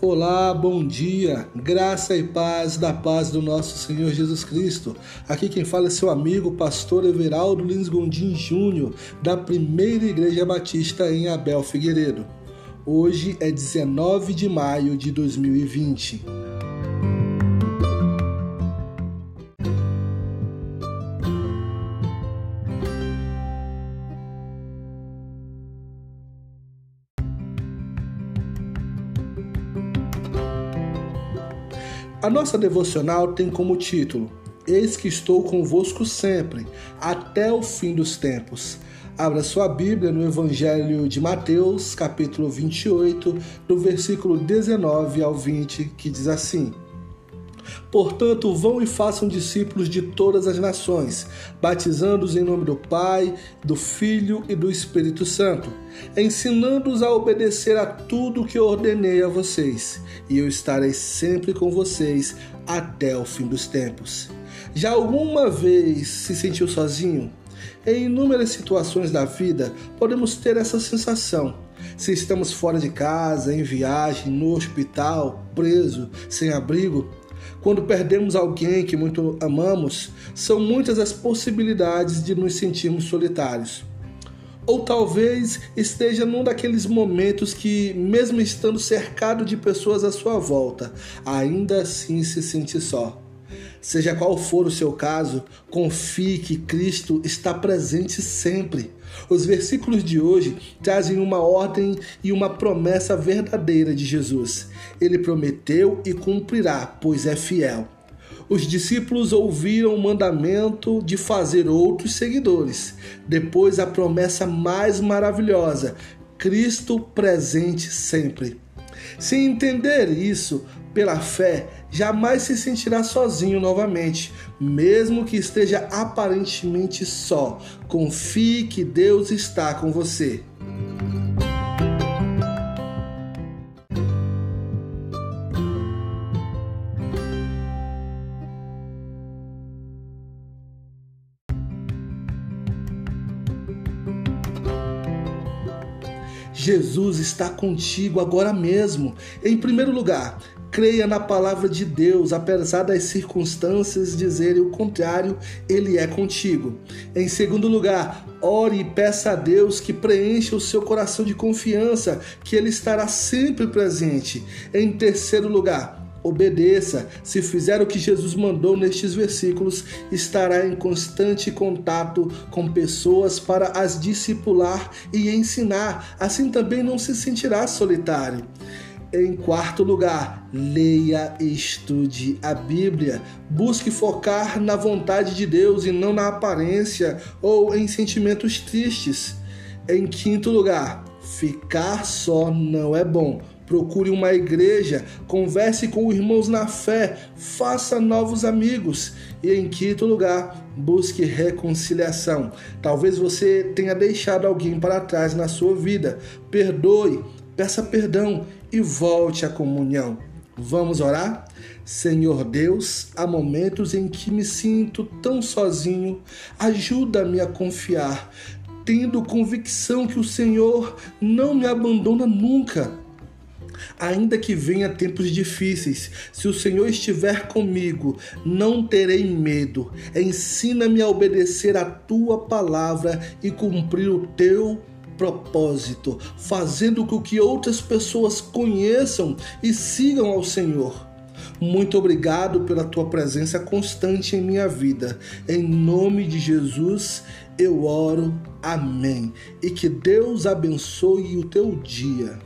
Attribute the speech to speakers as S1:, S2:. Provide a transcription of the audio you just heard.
S1: Olá, bom dia, graça e paz da paz do nosso Senhor Jesus Cristo. Aqui quem fala é seu amigo, pastor Everaldo Lins Gondim Júnior, da Primeira Igreja Batista em Abel Figueiredo. Hoje é 19 de maio de 2020. A nossa devocional tem como título Eis que estou convosco sempre, até o fim dos tempos. Abra sua Bíblia no Evangelho de Mateus, capítulo 28, do versículo 19 ao 20, que diz assim: Portanto, vão e façam discípulos de todas as nações, batizando-os em nome do Pai, do Filho e do Espírito Santo, ensinando-os a obedecer a tudo que ordenei a vocês, e eu estarei sempre com vocês até o fim dos tempos. Já alguma vez se sentiu sozinho? Em inúmeras situações da vida, podemos ter essa sensação. Se estamos fora de casa, em viagem, no hospital, preso, sem abrigo, quando perdemos alguém que muito amamos, são muitas as possibilidades de nos sentirmos solitários. Ou talvez esteja num daqueles momentos que, mesmo estando cercado de pessoas à sua volta, ainda assim se sente só. Seja qual for o seu caso, confie que Cristo está presente sempre. Os versículos de hoje trazem uma ordem e uma promessa verdadeira de Jesus. Ele prometeu e cumprirá, pois é fiel. Os discípulos ouviram o mandamento de fazer outros seguidores. Depois, a promessa mais maravilhosa: Cristo presente sempre. Se entender isso pela fé, jamais se sentirá sozinho novamente, mesmo que esteja aparentemente só. Confie que Deus está com você. Jesus está contigo agora mesmo. Em primeiro lugar, creia na palavra de Deus, apesar das circunstâncias dizerem o contrário, Ele é contigo. Em segundo lugar, ore e peça a Deus que preencha o seu coração de confiança, que Ele estará sempre presente. Em terceiro lugar, Obedeça. Se fizer o que Jesus mandou nestes versículos, estará em constante contato com pessoas para as discipular e ensinar. Assim também não se sentirá solitário. Em quarto lugar, leia e estude a Bíblia. Busque focar na vontade de Deus e não na aparência ou em sentimentos tristes. Em quinto lugar, ficar só não é bom procure uma igreja, converse com irmãos na fé, faça novos amigos e, em quinto lugar, busque reconciliação. Talvez você tenha deixado alguém para trás na sua vida. Perdoe, peça perdão e volte à comunhão. Vamos orar? Senhor Deus, há momentos em que me sinto tão sozinho, ajuda-me a confiar, tendo convicção que o Senhor não me abandona nunca. Ainda que venha tempos difíceis, se o Senhor estiver comigo, não terei medo. Ensina-me a obedecer a tua palavra e cumprir o teu propósito, fazendo com que outras pessoas conheçam e sigam ao Senhor. Muito obrigado pela tua presença constante em minha vida. Em nome de Jesus, eu oro. Amém. E que Deus abençoe o teu dia.